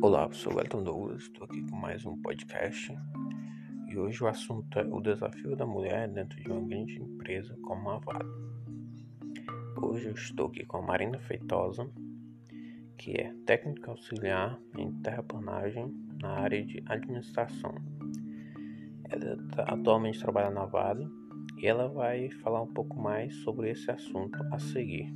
Olá, eu sou o Elton Douglas, estou aqui com mais um podcast e hoje o assunto é o desafio da mulher dentro de uma grande empresa como a Vale. Hoje eu estou aqui com a Marina Feitosa, que é técnica auxiliar em terraplanagem na área de administração. Ela tá, atualmente trabalha na Vale e ela vai falar um pouco mais sobre esse assunto a seguir.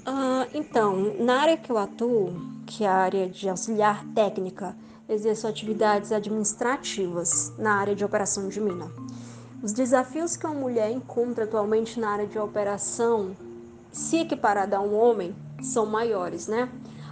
Uh, então, na área que eu atuo, que é a área de auxiliar técnica, exerço atividades administrativas na área de operação de mina. Os desafios que uma mulher encontra atualmente na área de operação, se equiparada a um homem, são maiores, né?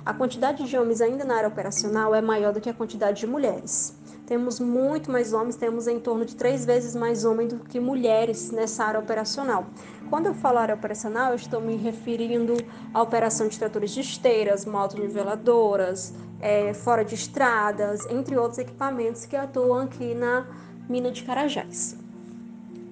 A quantidade de homens ainda na área operacional é maior do que a quantidade de mulheres. Temos muito mais homens, temos em torno de três vezes mais homens do que mulheres nessa área operacional. Quando eu falo área operacional, eu estou me referindo à operação de tratores de esteiras, motoniveladoras, é, fora de estradas, entre outros equipamentos que atuam aqui na mina de Carajás.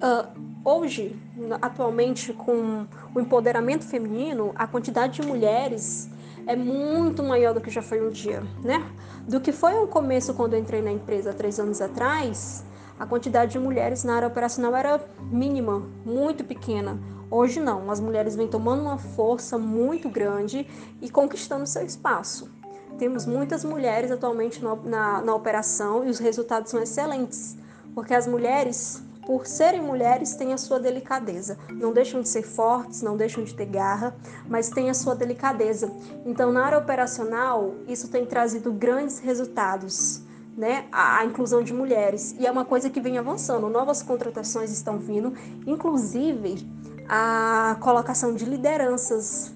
Uh, hoje, atualmente, com o empoderamento feminino, a quantidade de mulheres é muito maior do que já foi um dia, né? Do que foi um começo quando eu entrei na empresa três anos atrás, a quantidade de mulheres na área operacional era mínima, muito pequena. Hoje não, as mulheres vêm tomando uma força muito grande e conquistando seu espaço. Temos muitas mulheres atualmente na, na, na operação e os resultados são excelentes, porque as mulheres por serem mulheres, têm a sua delicadeza. Não deixam de ser fortes, não deixam de ter garra, mas têm a sua delicadeza. Então, na área operacional, isso tem trazido grandes resultados. Né, a, a inclusão de mulheres. E é uma coisa que vem avançando. Novas contratações estão vindo, inclusive a colocação de lideranças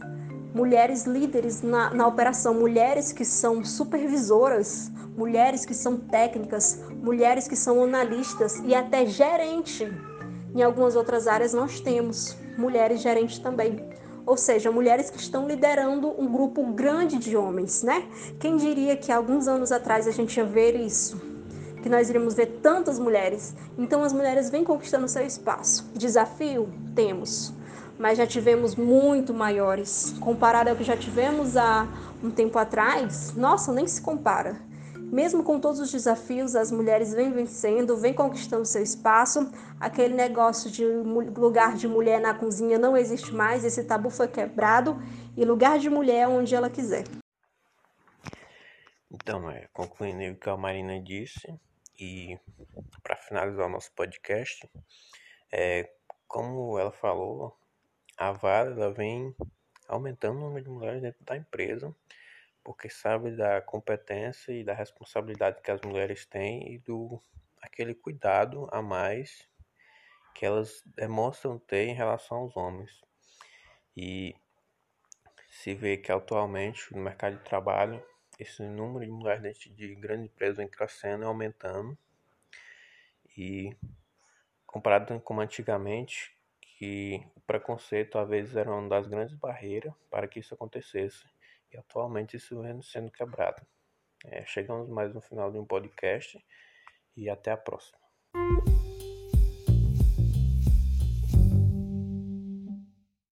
mulheres líderes na, na operação, mulheres que são supervisoras, mulheres que são técnicas, mulheres que são analistas e até gerente. Em algumas outras áreas nós temos mulheres gerentes também. Ou seja, mulheres que estão liderando um grupo grande de homens, né? Quem diria que alguns anos atrás a gente ia ver isso? Que nós iríamos ver tantas mulheres. Então as mulheres vêm conquistando seu espaço. Desafio? Temos mas já tivemos muito maiores. Comparado ao que já tivemos há um tempo atrás, nossa, nem se compara. Mesmo com todos os desafios, as mulheres vêm vencendo, vêm conquistando seu espaço. Aquele negócio de lugar de mulher na cozinha não existe mais, esse tabu foi quebrado e lugar de mulher é onde ela quiser. Então, é, concluindo o que a Marina disse, e para finalizar o nosso podcast, é, como ela falou, a Vale ela vem aumentando o número de mulheres dentro da empresa, porque sabe da competência e da responsabilidade que as mulheres têm e do aquele cuidado a mais que elas demonstram ter em relação aos homens. E se vê que atualmente no mercado de trabalho esse número de mulheres dentro de grandes empresas vem crescendo e aumentando. E comparado com antigamente, que o preconceito às vezes era uma das grandes barreiras para que isso acontecesse. E atualmente isso vem sendo quebrado. É, chegamos mais no final de um podcast e até a próxima.